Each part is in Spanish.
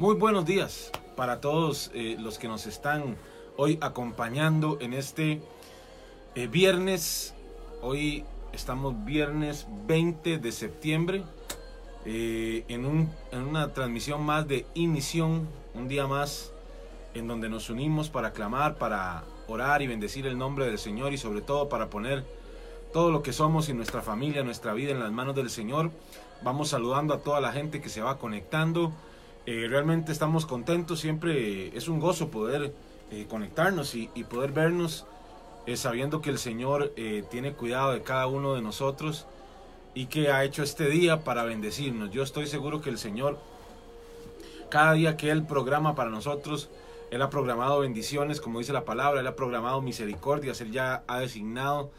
Muy buenos días para todos eh, los que nos están hoy acompañando en este eh, viernes. Hoy estamos viernes 20 de septiembre eh, en, un- en una transmisión más de Inición, un día más en donde nos unimos para clamar, para orar y bendecir el nombre del Señor y sobre todo para poner todo lo que somos y nuestra familia, nuestra vida en las manos del Señor. Vamos saludando a toda la gente que se va conectando. Eh, realmente estamos contentos, siempre es un gozo poder eh, conectarnos y, y poder vernos eh, sabiendo que el Señor eh, tiene cuidado de cada uno de nosotros y que ha hecho este día para bendecirnos. Yo estoy seguro que el Señor, cada día que Él programa para nosotros, Él ha programado bendiciones, como dice la palabra, Él ha programado misericordias, Él ya ha designado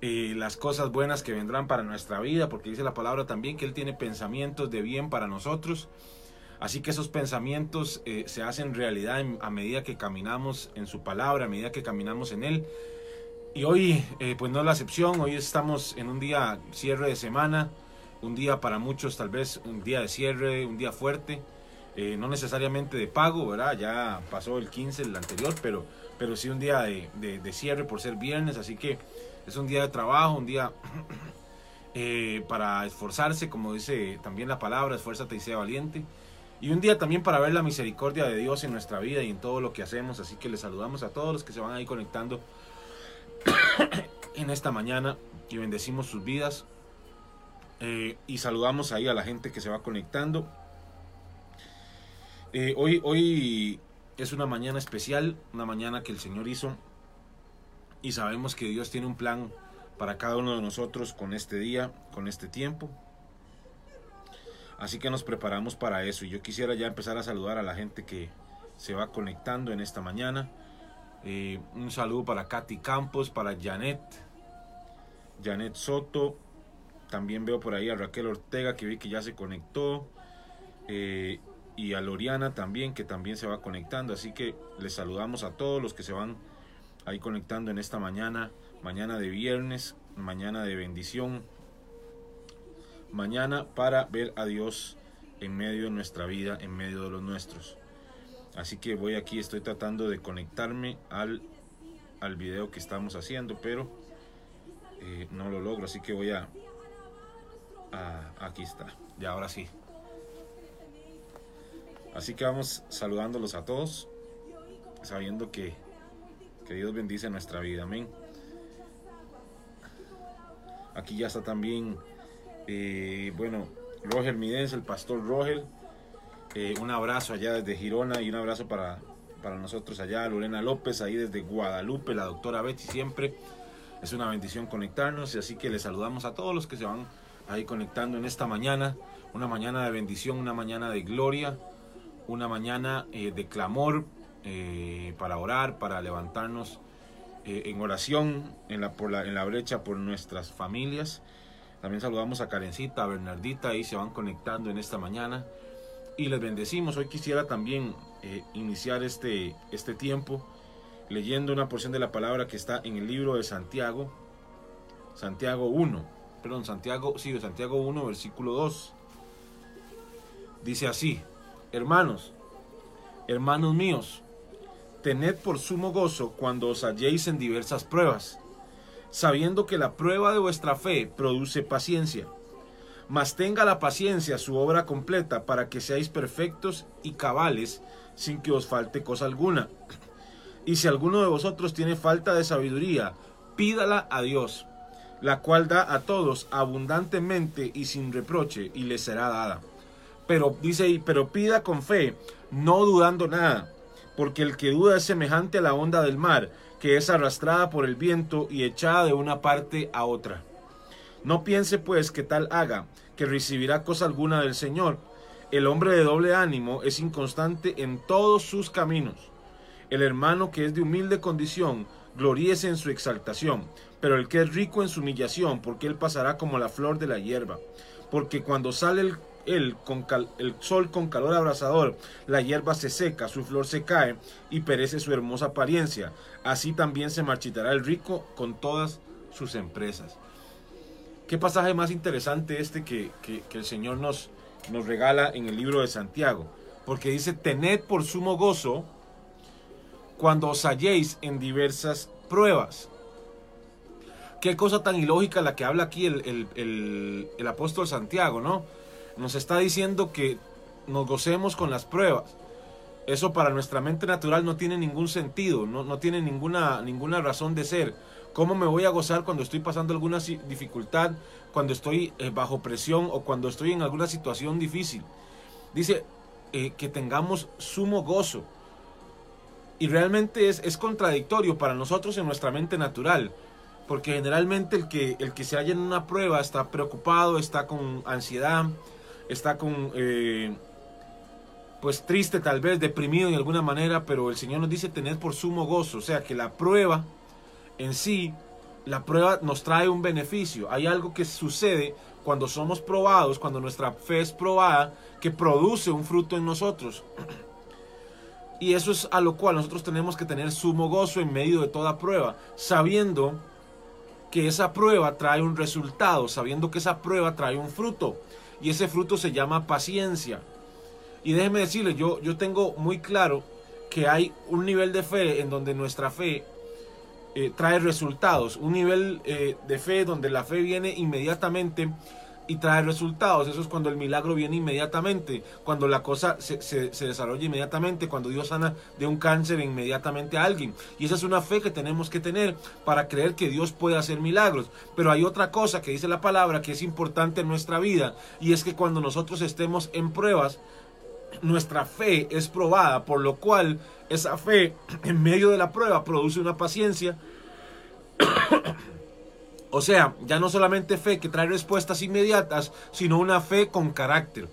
eh, las cosas buenas que vendrán para nuestra vida, porque dice la palabra también que Él tiene pensamientos de bien para nosotros. Así que esos pensamientos eh, se hacen realidad a medida que caminamos en su palabra, a medida que caminamos en Él. Y hoy, eh, pues no es la excepción, hoy estamos en un día cierre de semana, un día para muchos tal vez un día de cierre, un día fuerte, eh, no necesariamente de pago, ¿verdad? Ya pasó el 15, el anterior, pero, pero sí un día de, de- de cierre por ser viernes, así que es un día de trabajo, un día para esforzarse, como dice también la palabra, esfuérzate y sea valiente. Y un día también para ver la misericordia de Dios en nuestra vida y en todo lo que hacemos. Así que les saludamos a todos los que se van ahí conectando en esta mañana y bendecimos sus vidas. Eh, y saludamos ahí a la gente que se va conectando. Eh, hoy, hoy es una mañana especial, una mañana que el Señor hizo. Y sabemos que Dios tiene un plan para cada uno de nosotros con este día, con este tiempo. Así que nos preparamos para eso. Y yo quisiera ya empezar a saludar a la gente que se va conectando en esta mañana. Eh, un saludo para Katy Campos, para Janet, Janet Soto. También veo por ahí a Raquel Ortega que vi que ya se conectó. Eh, y a Loriana también que también se va conectando. Así que les saludamos a todos los que se van ahí conectando en esta mañana. Mañana de viernes, mañana de bendición. Mañana para ver a Dios en medio de nuestra vida, en medio de los nuestros. Así que voy aquí, estoy tratando de conectarme al, al video que estamos haciendo, pero eh, no lo logro. Así que voy a, Aquí está, ya ahora sí. Así que vamos saludándolos a todos, sabiendo que, que Dios bendice nuestra vida. Amén. Aquí ya está también, eh, bueno, Roger Midens, el pastor Roger. Eh, un abrazo allá desde Girona y un abrazo para, para nosotros allá, Lorena López, ahí desde Guadalupe, la doctora Betty siempre. Es una bendición conectarnos y así que les saludamos a todos los que se van ahí conectando en esta mañana. Una mañana de bendición, una mañana de gloria, una mañana eh, de clamor para orar, para levantarnos en oración en la, por la, en la brecha por nuestras familias. También saludamos a Karencita, a Bernardita, ahí se van conectando en esta mañana y les bendecimos. Hoy quisiera también eh, iniciar este, este tiempo leyendo una porción de la palabra que está en el libro de Santiago, Santiago 1, perdón, Santiago, sí, Santiago 1, versículo 2. Dice así, hermanos, hermanos míos, tened por sumo gozo cuando os halléis en diversas pruebas, sabiendo que la prueba de vuestra fe produce paciencia mas tenga la paciencia su obra completa para que seáis perfectos y cabales sin que os falte cosa alguna. Y si alguno de vosotros tiene falta de sabiduría, pídala a Dios, la cual da a todos abundantemente y sin reproche, y le será dada. Pero dice ahí, pero pida con fe, no dudando nada, porque el que duda es semejante a la onda del mar, que es arrastrada por el viento y echada de una parte a otra. No piense pues que tal haga, que recibirá cosa alguna del Señor. El hombre de doble ánimo es inconstante en todos sus caminos. El hermano que es de humilde condición, gloríese en su exaltación, pero el que es rico en su humillación, porque él pasará como la flor de la hierba. Porque cuando sale el, él con cal- el sol con calor abrasador, la hierba se seca, su flor se cae y perece su hermosa apariencia. Así también se marchitará el rico con todas sus empresas. Qué pasaje más interesante este que, que- el Señor nos, nos regala en el libro de Santiago. porque dice, tened por sumo gozo cuando os halléis en diversas pruebas. Qué cosa tan ilógica la que habla aquí el, el apóstol Santiago, ¿no? Nos está diciendo que nos gocemos con las pruebas. Eso para nuestra mente natural no tiene ningún sentido, no, no tiene ninguna, ninguna razón de ser. ¿Cómo me voy a gozar cuando estoy pasando alguna dificultad, cuando estoy eh, bajo presión o cuando estoy en alguna situación difícil? Dice eh, que tengamos sumo gozo. Y realmente es, es contradictorio para nosotros en nuestra mente natural. Porque generalmente el que, el que se halla en una prueba está preocupado, está con ansiedad, está con... Eh, pues triste tal vez, deprimido de alguna manera, pero el Señor nos dice tener por sumo gozo, o sea que la prueba en sí, la prueba nos trae un beneficio. Hay algo que sucede cuando somos probados, cuando nuestra fe es probada, que produce un fruto en nosotros. Y eso es a lo cual nosotros tenemos que tener sumo gozo en medio de toda prueba, sabiendo que esa prueba trae un resultado, sabiendo que esa prueba trae un fruto. Y ese fruto se llama paciencia. Y déjeme decirle, yo, yo tengo muy claro que hay un nivel de fe en donde nuestra fe eh, trae resultados, un nivel eh, de fe donde la fe viene inmediatamente y trae resultados. Eso es cuando el milagro viene inmediatamente, cuando la cosa se, se, desarrolla inmediatamente, cuando Dios sana de un cáncer inmediatamente a alguien. Y esa es una fe que tenemos que tener para creer que Dios puede hacer milagros. Pero hay otra cosa que dice la palabra que es importante en nuestra vida y es que cuando nosotros estemos en pruebas, nuestra fe es probada, por lo cual esa fe en medio de la prueba produce una paciencia. O sea, ya no solamente fe que trae respuestas inmediatas, sino una fe con carácter,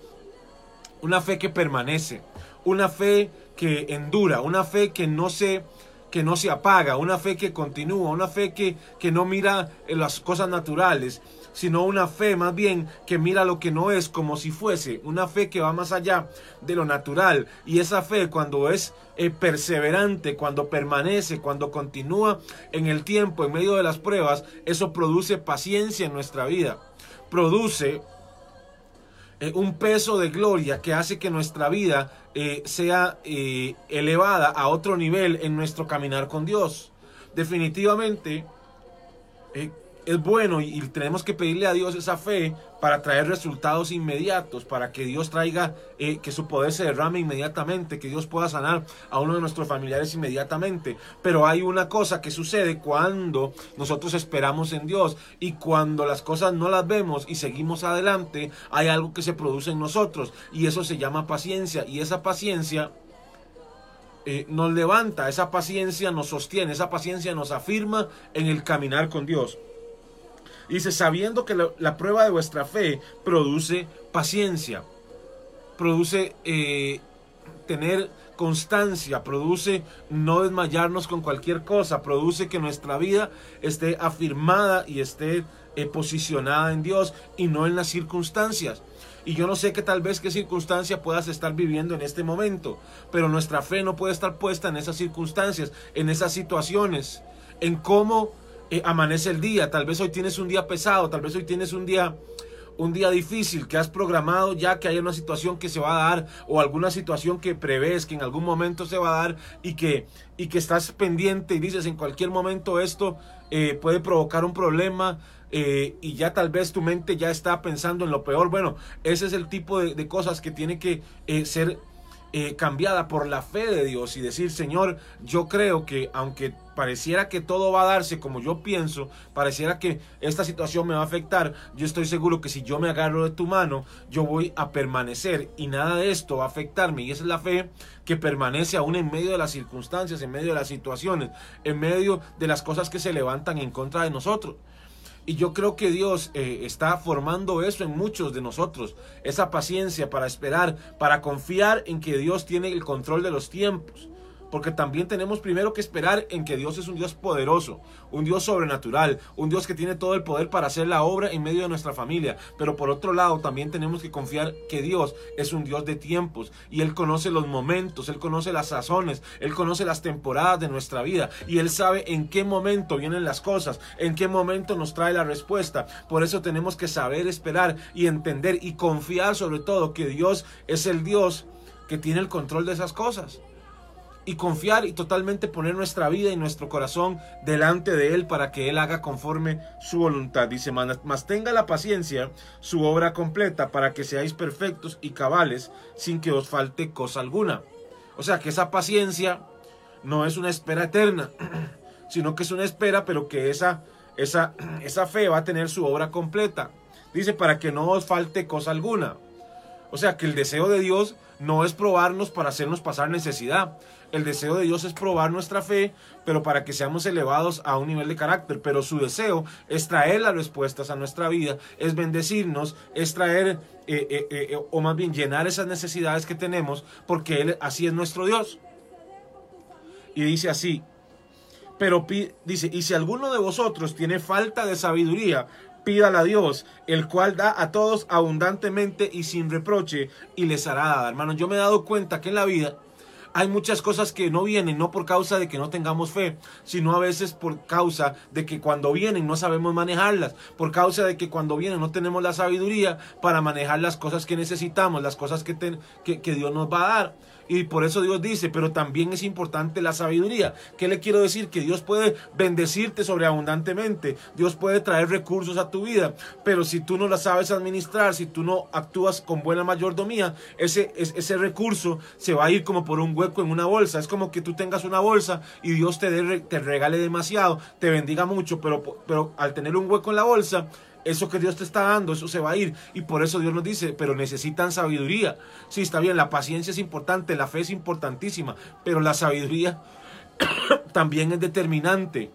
una fe que permanece, una fe que endura, una fe que no se que no se apaga, una fe que continúa, una fe que, que no mira en las cosas naturales, sino una fe más bien que mira lo que no es como si fuese, una fe que va más allá de lo natural. Y esa fe cuando es eh, perseverante, cuando permanece, cuando continúa en el tiempo, en medio de las pruebas, eso produce paciencia en nuestra vida. Produce eh, un peso de gloria que hace que nuestra vida eh, sea elevada a otro nivel en nuestro caminar con Dios. Definitivamente, es bueno y, tenemos que pedirle a Dios esa fe para traer resultados inmediatos, para que Dios traiga, eh, que su poder se derrame inmediatamente, que Dios pueda sanar a uno de nuestros familiares inmediatamente. Pero hay una cosa que sucede cuando nosotros esperamos en Dios y cuando las cosas no las vemos y seguimos adelante, hay algo que se produce en nosotros y eso se llama paciencia y esa paciencia eh, nos levanta, esa paciencia nos sostiene, esa paciencia nos afirma en el caminar con Dios. Dice, sabiendo que la, prueba de vuestra fe produce paciencia, produce eh, tener constancia, produce no desmayarnos con cualquier cosa, produce que nuestra vida esté afirmada y esté eh, posicionada en Dios y no en las circunstancias. Y yo no sé qué tal vez qué circunstancia puedas estar viviendo en este momento, pero nuestra fe no puede estar puesta en esas circunstancias, en esas situaciones, en cómo eh, amanece el día, tal vez hoy tienes un día pesado, tal vez hoy tienes un día un día difícil que has programado ya que hay una situación que se va a dar o alguna situación que prevés que en algún momento se va a dar y que, y que estás pendiente y dices en cualquier momento esto eh, puede provocar un problema eh, y ya tal vez tu mente ya está pensando en lo peor. Bueno, ese es el tipo de, cosas que tiene que ser cambiada por la fe de Dios y decir, Señor, yo creo que aunque pareciera que todo va a darse como yo pienso, pareciera que esta situación me va a afectar, yo estoy seguro que si yo me agarro de tu mano, yo voy a permanecer y nada de esto va a afectarme. Y esa es la fe que permanece aún en medio de las circunstancias, en medio de las situaciones, en medio de las cosas que se levantan en contra de nosotros. Y yo creo que Dios eh, está formando eso en muchos de nosotros, esa paciencia para esperar, para confiar en que Dios tiene el control de los tiempos porque también tenemos primero que esperar en que Dios es un Dios poderoso, un Dios sobrenatural, un Dios que tiene todo el poder para hacer la obra en medio de nuestra familia. Pero por otro lado, también tenemos que confiar que Dios es un Dios de tiempos y Él conoce los momentos, Él conoce las sazones, Él conoce las temporadas de nuestra vida y Él sabe en qué momento vienen las cosas, en qué momento nos trae la respuesta. Por eso tenemos que saber esperar y entender y confiar sobre todo que Dios es el Dios que tiene el control de esas cosas. Y confiar y totalmente poner nuestra vida y nuestro corazón delante de Él para que Él haga conforme su voluntad. Dice, mas tenga la paciencia su obra completa para que seáis perfectos y cabales sin que os falte cosa alguna. O sea que esa paciencia no es una espera eterna, sino que es una espera, pero que esa, esa, esa fe va a tener su obra completa. Dice, para que no os falte cosa alguna. O sea que el deseo de Dios no es probarnos para hacernos pasar necesidad. El deseo de Dios es probar nuestra fe, pero para que seamos elevados a un nivel de carácter. Pero su deseo es traer las respuestas a nuestra vida, es bendecirnos, es traer, eh, eh, eh, o más bien llenar esas necesidades que tenemos, porque Él así es nuestro Dios. Y dice así, pero dice, y si alguno de vosotros tiene falta de sabiduría, pídala a Dios, el cual da a todos abundantemente y sin reproche, y les hará dar. Hermano, yo me he dado cuenta que en la vida hay muchas cosas que no vienen, no por causa de que no tengamos fe, sino a veces por causa de que cuando vienen no sabemos manejarlas, por causa de que cuando vienen no tenemos la sabiduría para manejar las cosas que necesitamos, las cosas que, que, que Dios nos va a dar. Y por eso Dios dice, pero también es importante la sabiduría. ¿Qué le quiero decir? Que Dios puede bendecirte sobreabundantemente. Dios puede traer recursos a tu vida. Pero si tú no la sabes administrar, si tú no actúas con buena mayordomía, ese, ese recurso se va a ir como por un hueco en una bolsa. Es como que tú tengas una bolsa y Dios te, te regale demasiado, te bendiga mucho, pero, pero al tener un hueco en la bolsa, eso que Dios te está dando, eso se va a ir. Y por eso Dios nos dice, pero necesitan sabiduría. Sí, está bien, la paciencia es importante, la fe es importantísima, pero la sabiduría también es determinante.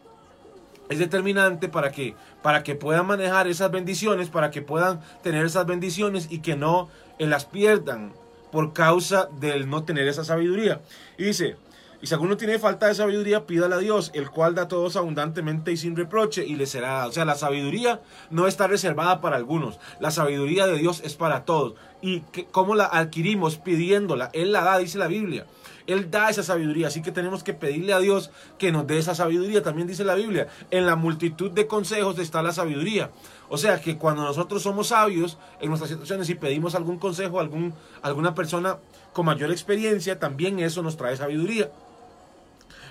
Es determinante para que, para que puedan manejar esas bendiciones, para que puedan tener esas bendiciones y que no las pierdan por causa del no tener esa sabiduría. Y dice, y si alguno tiene falta de sabiduría, pídale a Dios, el cual da a todos abundantemente y sin reproche, y le será dado. O sea, la sabiduría no está reservada para algunos. La sabiduría de Dios es para todos. ¿Y cómo la adquirimos? Pidiéndola. Él la da, dice la Biblia. Él da esa sabiduría, así que tenemos que pedirle a Dios que nos dé esa sabiduría. También dice la Biblia, en la multitud de consejos está la sabiduría. O sea que cuando nosotros somos sabios en nuestras situaciones y pedimos algún consejo a algún, alguna persona con mayor experiencia, también eso nos trae sabiduría.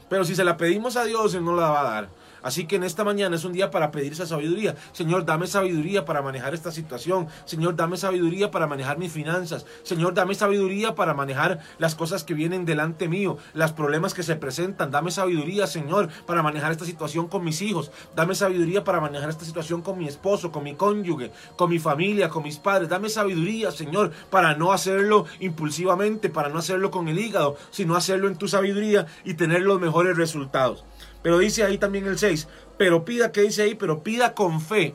Pero si se la pedimos a Dios, Él no la va a dar. Así que en esta mañana es un día para pedir esa sabiduría. Señor, dame sabiduría para manejar esta situación. Señor, dame sabiduría para manejar mis finanzas. Señor, dame sabiduría para manejar las cosas que vienen delante mío, los problemas que se presentan. Dame sabiduría, Señor, para manejar esta situación con mis hijos. Dame sabiduría para manejar esta situación con mi esposo, con mi cónyuge, con mi familia, con mis padres. Dame sabiduría, Señor, para no hacerlo impulsivamente, para no hacerlo con el hígado, sino hacerlo en tu sabiduría y tener los mejores resultados. Pero dice ahí también el 6, pero pida, ¿qué dice ahí? Pero pida con fe,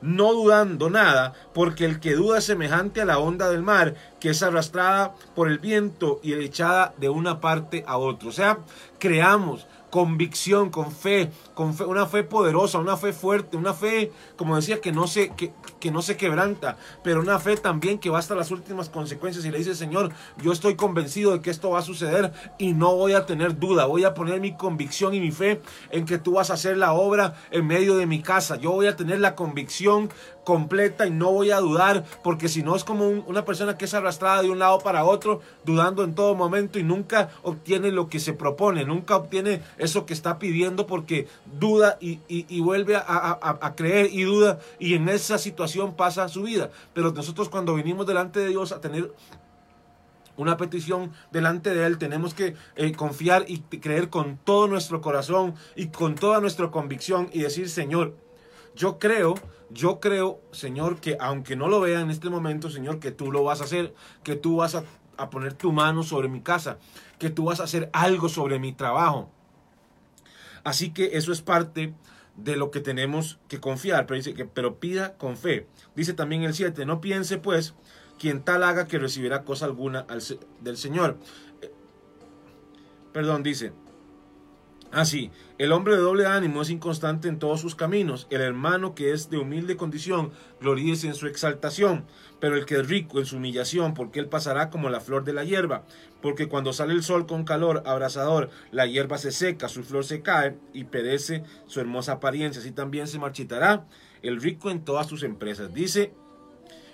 no dudando nada, porque el que duda es semejante a la onda del mar, que es arrastrada por el viento y echada de una parte a otra. O sea, creamos convicción, con fe, con fe, una fe poderosa, una fe fuerte, una fe, como decía, que no se, que, que no se quebranta, pero una fe también que va hasta las últimas consecuencias y le dice, Señor, yo estoy convencido de que esto va a suceder y no voy a tener duda, voy a poner mi convicción y mi fe en que tú vas a hacer la obra en medio de mi casa, yo voy a tener la convicción completa y no voy a dudar, porque si no es como una persona que es arrastrada de un lado para otro, dudando en todo momento y nunca obtiene lo que se propone, nunca obtiene eso que está pidiendo porque duda y, vuelve a, creer y duda y en esa situación pasa su vida. Pero nosotros cuando venimos delante de Dios a tener una petición delante de Él, tenemos que eh, confiar y creer con todo nuestro corazón y con toda nuestra convicción y decir, Señor, yo creo yo creo, Señor, que aunque no lo vea en este momento, Señor, que tú lo vas a hacer, que tú vas a, poner tu mano sobre mi casa, que tú vas a hacer algo sobre mi trabajo. Así que eso es parte de lo que tenemos que confiar, pero dice que pero pida con fe. Dice también el 7, no piense pues quien tal haga que recibirá cosa alguna del Señor. Eh, perdón, dice, Así, el hombre de doble ánimo es inconstante en todos sus caminos. El hermano que es de humilde condición gloríese en su exaltación, pero el que es rico en su humillación, porque él pasará como la flor de la hierba. Porque cuando sale el sol con calor abrasador, la hierba se seca, su flor se cae y perece su hermosa apariencia. Así también se marchitará el rico en todas sus empresas. Dice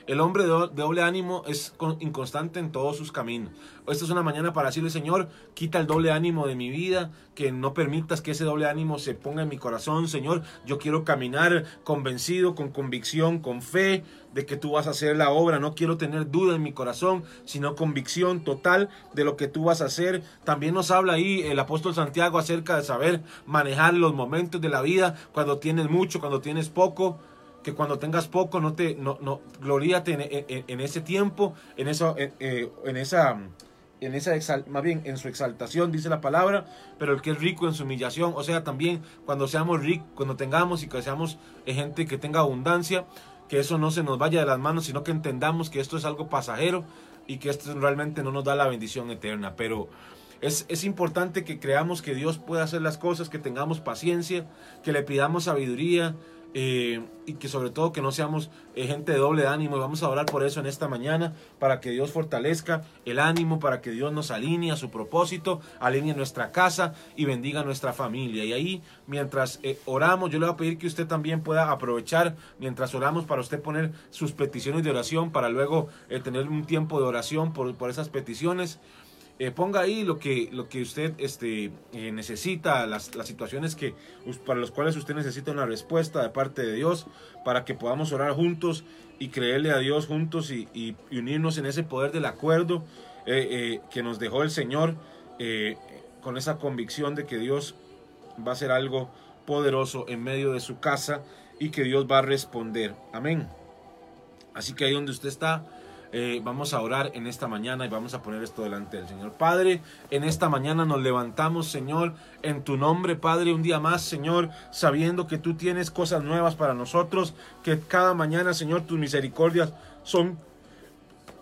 El hombre de doble ánimo es inconstante en todos sus caminos. Esta es una mañana para decirle, Señor, quita el doble ánimo de mi vida, que no permitas que ese doble ánimo se ponga en mi corazón, Señor. Yo quiero caminar convencido, con convicción, con fe de que tú vas a hacer la obra. No quiero tener duda en mi corazón, sino convicción total de lo que tú vas a hacer. También nos habla ahí el apóstol Santiago acerca de saber manejar los momentos de la vida, cuando tienes mucho, cuando tienes poco que cuando tengas poco no te no, no gloríate en, ese tiempo en eso en, eh, en esa en esa más bien en su exaltación, dice la palabra, pero el que es rico en su humillación, o sea, también cuando seamos ricos, cuando tengamos y que seamos gente que tenga abundancia, que eso no se nos vaya de las manos, sino que entendamos que esto es algo pasajero y que esto realmente no nos da la bendición eterna, pero es, es, importante que creamos que Dios puede hacer las cosas, que tengamos paciencia, que le pidamos sabiduría, eh, y que sobre todo que no seamos eh, gente de doble ánimo. Y vamos a orar por eso en esta mañana, para que Dios fortalezca el ánimo, para que Dios nos alinee a su propósito, alinee nuestra casa y bendiga nuestra familia. Y ahí, mientras eh, oramos, yo le voy a pedir que usted también pueda aprovechar, mientras oramos, para usted poner sus peticiones de oración, para luego tener un tiempo de oración por, por esas peticiones. Eh, ponga ahí lo que, lo que usted este, eh, necesita, las, las, situaciones que, para las cuales usted necesita una respuesta de parte de Dios, para que podamos orar juntos y creerle a Dios juntos y, unirnos en ese poder del acuerdo eh, que nos dejó el Señor, con esa convicción de que Dios va a hacer algo poderoso en medio de su casa y que Dios va a responder. Amén. Así que ahí donde usted está, eh, vamos a orar en esta mañana y vamos a poner esto delante del Señor. Padre, en esta mañana nos levantamos, Señor, en tu nombre, Padre, un día más, Señor, sabiendo que tú tienes cosas nuevas para nosotros, que cada mañana, Señor, tus misericordias son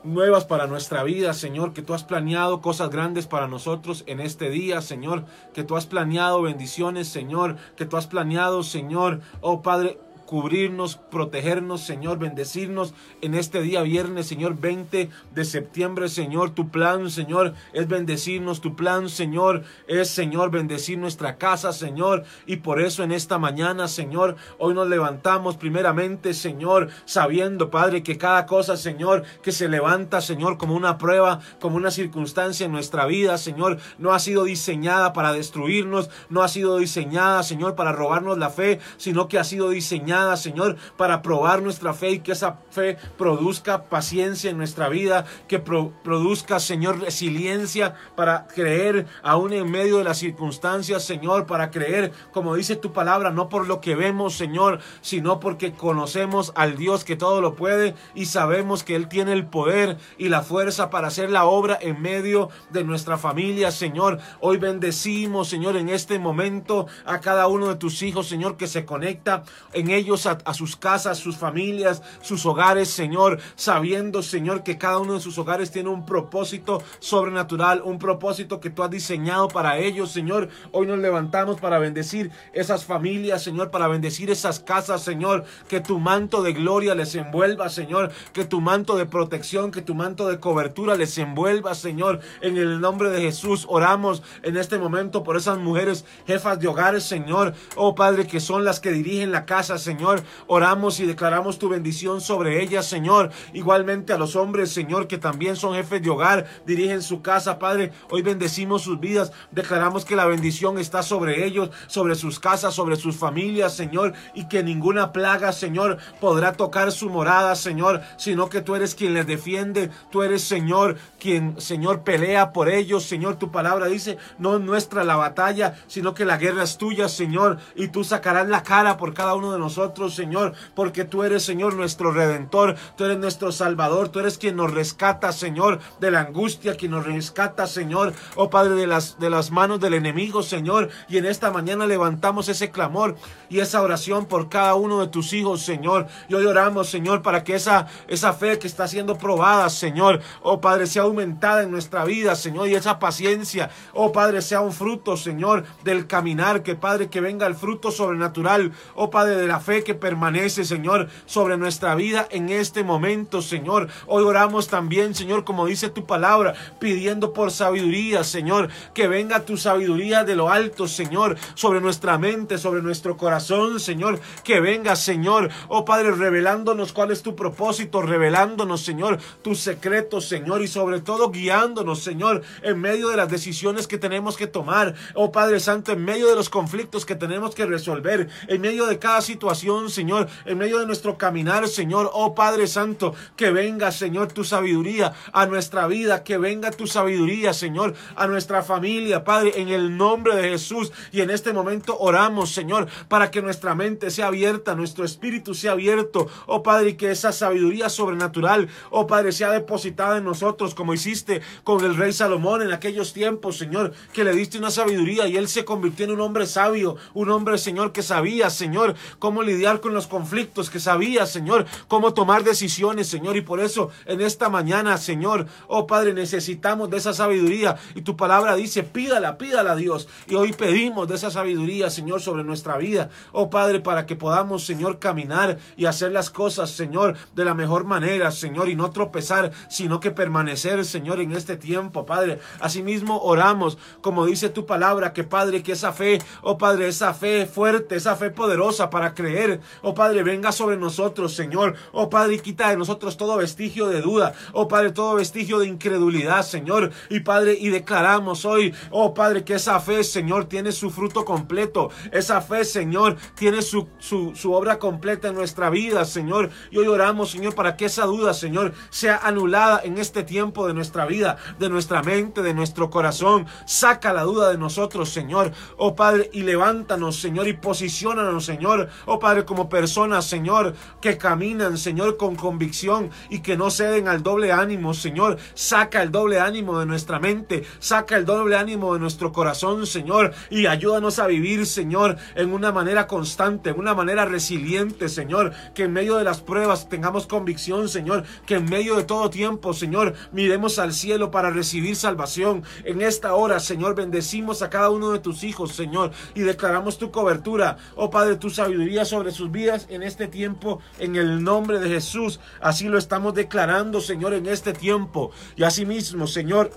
nuevas para nuestra vida, Señor, que tú has planeado cosas grandes para nosotros en este día, Señor, que tú has planeado bendiciones, Señor, que tú has planeado, Señor, oh Padre, cubrirnos, protegernos, Señor, bendecirnos en este día viernes, Señor, 20 de septiembre, Señor. Tu plan, Señor, es bendecirnos. Tu plan, Señor, es, Señor, bendecir nuestra casa, Señor. Y por eso en esta mañana, Señor, hoy nos levantamos primeramente, Señor, sabiendo, Padre, que cada cosa, Señor, que se levanta, Señor, como una prueba, como una circunstancia en nuestra vida, Señor, no ha sido diseñada para destruirnos, no ha sido diseñada, Señor, para robarnos la fe, sino que ha sido diseñada Señor, para probar nuestra fe y que esa fe produzca paciencia en nuestra vida, que produzca, Señor, resiliencia para creer aún en medio de las circunstancias, Señor, para creer, como dice tu palabra, no por lo que vemos, Señor, sino porque conocemos al Dios que todo lo puede y sabemos que Él tiene el poder y la fuerza para hacer la obra en medio de nuestra familia, Señor. Hoy bendecimos, Señor, en este momento a cada uno de tus hijos, Señor, que se conecta en ellos a, sus casas, sus familias, sus hogares, Señor, sabiendo, Señor, que cada uno de sus hogares tiene un propósito sobrenatural, un propósito que tú has diseñado para ellos, Señor. Hoy nos levantamos para bendecir esas familias, Señor, para bendecir esas casas, Señor, que tu manto de gloria les envuelva, Señor, que tu manto de protección, que tu manto de cobertura les envuelva, Señor. En el nombre de Jesús oramos en este momento por esas mujeres jefas de hogares, Señor. Oh Padre, que son las que dirigen la casa, Señor. Señor. Oramos y declaramos tu bendición sobre ellas, Señor. Igualmente a los hombres, Señor, que también son jefes de hogar, dirigen su casa, Padre. Hoy bendecimos sus vidas. Declaramos que la bendición está sobre ellos, sobre sus casas, sobre sus familias, Señor. Y que ninguna plaga, Señor, podrá tocar su morada, Señor. Sino que tú eres quien les defiende. Tú eres, Señor, quien, Señor, pelea por ellos. Señor, tu palabra dice, no es nuestra la batalla, sino que la guerra es tuya, Señor. Y tú sacarás la cara por cada uno de nosotros Señor, porque tú eres, Señor, nuestro redentor, tú eres nuestro salvador, tú eres quien nos rescata, Señor, de la angustia, quien nos rescata, Señor, oh Padre, de las, de las manos del enemigo, Señor. Y en esta mañana levantamos ese clamor y esa oración por cada uno de tus hijos, Señor. Y hoy oramos, Señor, para que esa, esa fe que está siendo probada, Señor, oh Padre, sea aumentada en nuestra vida, Señor, y esa paciencia, oh Padre, sea un fruto, Señor, del caminar, que Padre, que venga el fruto sobrenatural, oh Padre, de la fe que permanece, Señor, sobre nuestra vida en este momento, Señor. Hoy oramos también, Señor, como dice tu palabra, pidiendo por sabiduría, Señor, que venga tu sabiduría de lo alto, Señor, sobre nuestra mente, sobre nuestro corazón, Señor, que venga, Señor, oh Padre, revelándonos cuál es tu propósito, revelándonos, Señor, tus secretos, Señor, y sobre todo guiándonos, Señor, en medio de las decisiones que tenemos que tomar, oh Padre Santo, en medio de los conflictos que tenemos que resolver, en medio de cada situación, Señor, en medio de nuestro caminar, Señor, oh Padre Santo, que venga, Señor, tu sabiduría a nuestra vida, que venga tu sabiduría, Señor, a nuestra familia, Padre, en el nombre de Jesús. Y en este momento oramos, Señor, para que nuestra mente sea abierta, nuestro espíritu sea abierto, oh Padre, y que esa sabiduría sobrenatural, oh Padre, sea depositada en nosotros, como hiciste con el rey Salomón en aquellos tiempos, Señor, que le diste una sabiduría y él se convirtió en un hombre sabio, un hombre, Señor, que sabía, Señor, cómo lidiar con los conflictos, que sabía, Señor, cómo tomar decisiones, Señor. Y por eso en esta mañana, Señor, oh Padre, necesitamos de esa sabiduría. Y tu palabra dice, pídala, pídala a Dios. Y hoy pedimos de esa sabiduría, Señor, sobre nuestra vida. Oh Padre, para que podamos, Señor, caminar y hacer las cosas, Señor, de la mejor manera, Señor, y no tropezar, sino que permanecer, Señor, en este tiempo, Padre. Asimismo, oramos, como dice tu palabra, que Padre, que esa fe, oh Padre, esa fe fuerte, esa fe poderosa para creer, oh Padre, venga sobre nosotros, Señor. Oh Padre, quita de nosotros todo vestigio de duda, oh Padre, todo vestigio de incredulidad, Señor. Y Padre, y declaramos hoy, oh Padre, que esa fe, Señor, tiene su fruto completo. Esa fe, Señor, tiene su, su, obra completa en nuestra vida, Señor. Y hoy oramos, Señor, para que esa duda, Señor, sea anulada en este tiempo de nuestra vida, de nuestra mente, de nuestro corazón. Saca la duda de nosotros, Señor. Oh Padre, y levántanos, Señor, y posicionanos, Señor. Oh Padre, como personas, Señor, que caminan, Señor, con convicción y que no ceden al doble ánimo, Señor. Saca el doble ánimo de nuestra mente, saca el doble ánimo de nuestro corazón, Señor, y ayúdanos a vivir, Señor, en una manera constante, en una manera resiliente, Señor, que en medio de las pruebas tengamos convicción, Señor, que en medio de todo tiempo, Señor, miremos al cielo para recibir salvación. En esta hora, Señor, bendecimos a cada uno de tus hijos, Señor, y declaramos tu cobertura, oh Padre, tu sabiduría sobre sus vidas en este tiempo, en el nombre de Jesús. Así lo estamos declarando, Señor, en este tiempo. Y asimismo, Señor,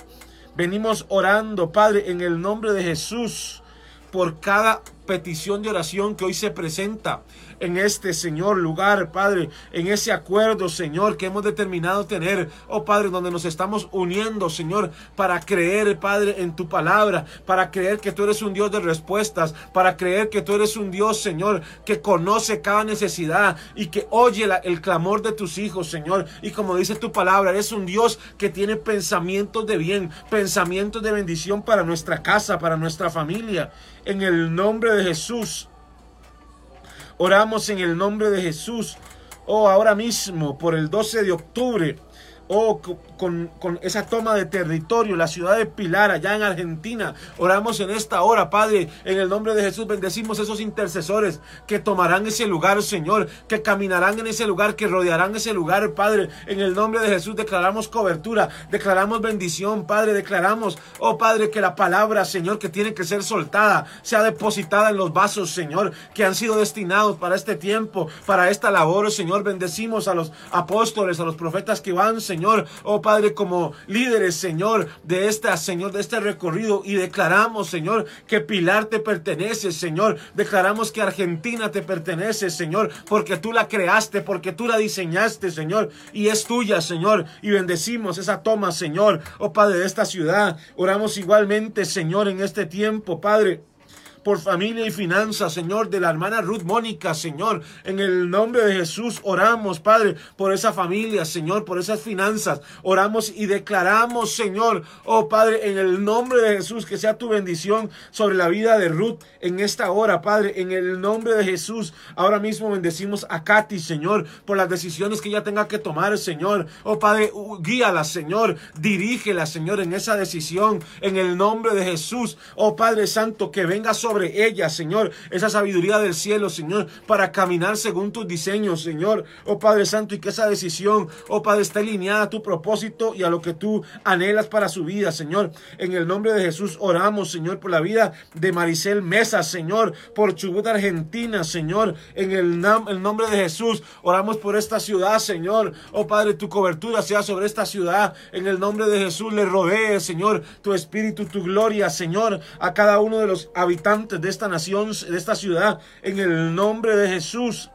venimos orando, Padre, en el nombre de Jesús, por cada petición de oración que hoy se presenta en este, Señor, lugar, Padre, en ese acuerdo, Señor, que hemos determinado tener, oh Padre, donde nos estamos uniendo, Señor, para creer, Padre, en tu palabra, para creer que tú eres un Dios de respuestas, para creer que tú eres un Dios, Señor, que conoce cada necesidad y que oye el clamor de tus hijos, Señor. Y como dice tu palabra, eres un Dios que tiene pensamientos de bien, pensamientos de bendición para nuestra casa, para nuestra familia. En el nombre de Jesús. Oramos en el nombre de Jesús. Oh, ahora mismo, por el 12 de octubre. Oh, con, esa toma de territorio, la ciudad de Pilar, allá en Argentina. Oramos en esta hora, Padre, en el nombre de Jesús, bendecimos esos intercesores que tomarán ese lugar, Señor, que caminarán en ese lugar, que rodearán ese lugar, Padre. En el nombre de Jesús declaramos cobertura, declaramos bendición, Padre, declaramos, oh Padre, que la palabra, Señor, que tiene que ser soltada, sea depositada en los vasos, Señor, que han sido destinados para este tiempo, para esta labor, Señor. Bendecimos a los apóstoles, a los profetas que van, Señor, oh Padre, como líderes, Señor, de esta, Señor, de este recorrido y declaramos, Señor, que Pilar te pertenece, Señor. Declaramos que Argentina te pertenece, Señor, porque tú la creaste, porque tú la diseñaste, Señor, y es tuya, Señor. Y bendecimos esa toma, Señor, oh Padre, de esta ciudad. Oramos igualmente, Señor, en este tiempo, Padre por familia y finanzas, Señor, de la hermana Ruth Mónica, Señor. En el nombre de Jesús oramos, Padre, por esa familia, Señor, por esas finanzas. Oramos y declaramos, Señor, oh Padre, en el nombre de Jesús, que sea tu bendición sobre la vida de Ruth en esta hora, Padre, en el nombre de Jesús. Ahora mismo bendecimos a Katy, Señor, por las decisiones que ella tenga que tomar, Señor. Oh Padre, guíala, Señor, dirígela, Señor, en esa decisión, en el nombre de Jesús. Oh Padre Santo, que venga sobre sobre ella, Señor, esa sabiduría del cielo, Señor, para caminar según tus diseños, Señor. Oh Padre Santo, y que esa decisión, oh Padre, esté alineada a tu propósito y a lo que tú anhelas para su vida, Señor. En el nombre de Jesús oramos, Señor, por la vida de Maricel Mesa, Señor, por Chubut, Argentina, Señor. En el, el nombre de Jesús oramos por esta ciudad, Señor. Oh Padre, tu cobertura sea sobre esta ciudad. En el nombre de Jesús le rodee, Señor, tu espíritu, tu gloria, Señor, a cada uno de los habitantes de esta nación, de esta ciudad. En el nombre de Jesús.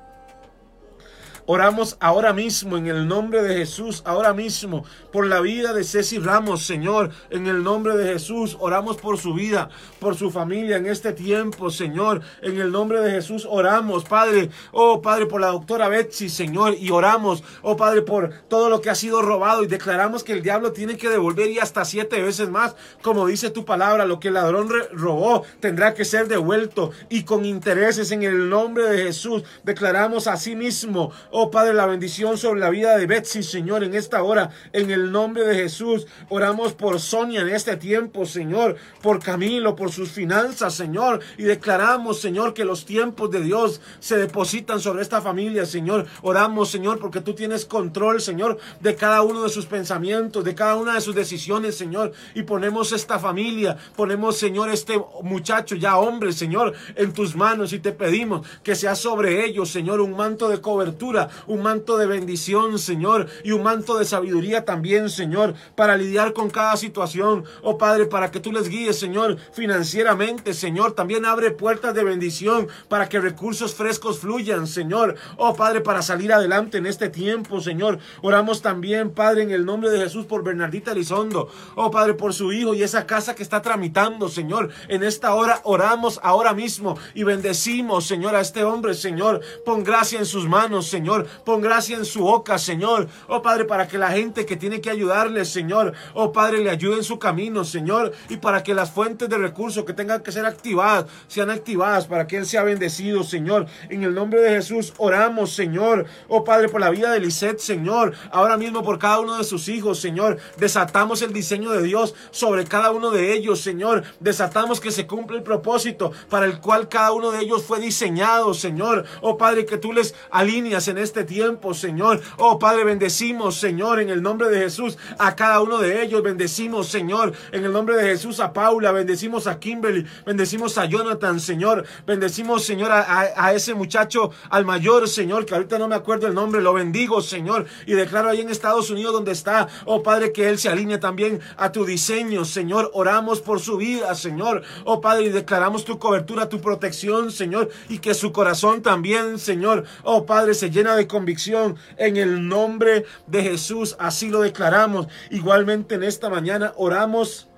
Oramos ahora mismo en el nombre de Jesús, ahora mismo por la vida de Ceci Ramos, Señor, en el nombre de Jesús. Oramos por su vida, por su familia en este tiempo, Señor, en el nombre de Jesús. Oramos, Padre, oh Padre, por la doctora Betsy, Señor, y oramos, oh Padre, por todo lo que ha sido robado y declaramos que el diablo tiene que devolver y hasta siete veces más, como dice tu palabra, lo que el ladrón robó tendrá que ser devuelto y con intereses en el nombre de Jesús. Declaramos así mismo, Padre, la bendición sobre la vida de Betsy, Señor, en esta hora, en el nombre de Jesús. Oramos por Sonia en este tiempo, Señor, por Camilo, por sus finanzas, Señor. Y declaramos, Señor, que los tiempos de Dios se depositan sobre esta familia, Señor. Oramos, Señor, porque tú tienes control, Señor, de cada uno de sus pensamientos, de cada una de sus decisiones, Señor. Y ponemos esta familia, ponemos, Señor, este muchacho ya hombre, Señor, en tus manos y te pedimos que sea sobre ellos, Señor, un manto de cobertura un manto de bendición, Señor, y un manto de sabiduría también, Señor, para lidiar con cada situación. Oh Padre, para que tú les guíes, Señor, financieramente, Señor. También abre puertas de bendición para que recursos frescos fluyan, Señor. Oh Padre, para salir adelante en este tiempo, Señor. Oramos también, Padre, en el nombre de Jesús por Bernardita Elizondo. Oh Padre, por su hijo y esa casa que está tramitando, Señor. En esta hora oramos ahora mismo y bendecimos, Señor, a este hombre, Señor. Pon gracia en sus manos, Señor. Pon gracia en su boca, Señor. Oh Padre, para que la gente que tiene que ayudarle, Señor. Oh Padre, le ayude en su camino, Señor. Y para que las fuentes de recursos que tengan que ser activadas sean activadas para que Él sea bendecido, Señor. En el nombre de Jesús oramos, Señor. Oh Padre, por la vida de Lisette, Señor. Ahora mismo por cada uno de sus hijos, Señor. Desatamos el diseño de Dios sobre cada uno de ellos, Señor. Desatamos que se cumple el propósito para el cual cada uno de ellos fue diseñado, Señor. Oh Padre, que tú les alineas en este tiempo, Señor. Oh Padre, bendecimos, Señor, en el nombre de Jesús a cada uno de ellos. Bendecimos, Señor, en el nombre de Jesús a Paula. Bendecimos a Kimberly. Bendecimos a Jonathan, Señor. Bendecimos, Señor, a, ese muchacho, al mayor, Señor, que ahorita no me acuerdo el nombre. Lo bendigo, Señor. Y declaro ahí en Estados Unidos donde está, oh Padre, que Él se alinee también a tu diseño, Señor. Oramos por su vida, Señor. Oh Padre, y declaramos tu cobertura, tu protección, Señor. Y que su corazón también, Señor. Oh Padre, se de convicción en el nombre de Jesús. Así lo declaramos. Igualmente en esta mañana oramos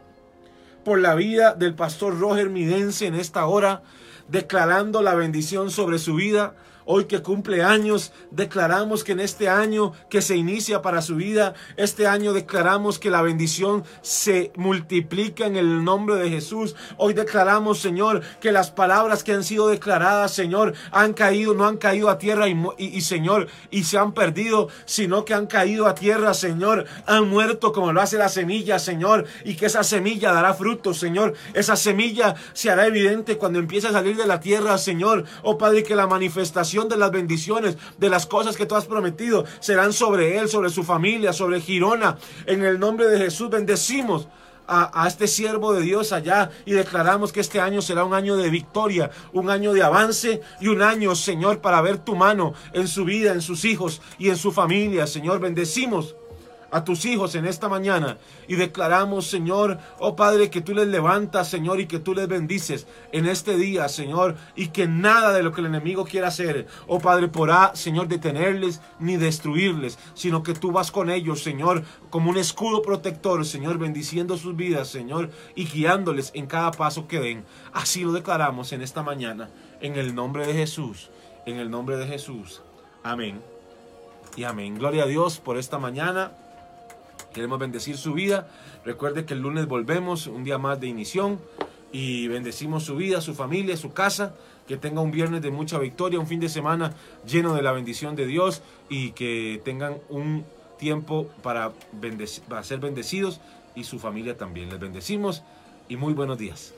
por la vida del pastor Roger Midense en esta hora, declarando la bendición sobre su vida Hoy que cumple años, declaramos que en este año que se inicia para su vida, este año declaramos que la bendición se multiplica en el nombre de Jesús. Hoy declaramos, Señor, que las palabras que han sido declaradas, Señor, han caído, no han caído a tierra y, Señor, y se han perdido, sino que han caído a tierra, Señor, han muerto como lo hace la semilla, Señor, y que esa semilla dará fruto, Señor. Esa semilla se hará evidente cuando empiece a salir de la tierra, Señor. Oh Padre, que la manifestación de las bendiciones, de las cosas que tú has prometido, serán sobre él, sobre su familia, sobre Girona. En el nombre de Jesús bendecimos. A, a, este siervo de Dios allá y declaramos que este año será un año de victoria, un año de avance y un año, Señor, para ver tu mano en su vida, en sus hijos y en su familia. Señor, bendecimos a tus hijos en esta mañana y declaramos, Señor, oh Padre, que tú les levantas, Señor, y que tú les bendices en este día, Señor, y que nada de lo que el enemigo quiera hacer, oh Padre, podrá, Señor, detenerles ni destruirles, sino que tú vas con ellos, Señor, como un escudo protector, Señor, bendiciendo sus vidas, Señor, y guiándoles en cada paso que den. Así lo declaramos en esta mañana, en el nombre de Jesús, en el nombre de Jesús. Amén. Y amén. Gloria a Dios por esta mañana. Queremos bendecir su vida. Recuerde que el lunes volvemos, un día más de inición. Y bendecimos su vida, su familia, su casa. Que tenga un viernes de mucha victoria, un fin de semana lleno de la bendición de Dios. Y que tengan un tiempo para, para ser bendecidos y su familia también. Les bendecimos y muy buenos días.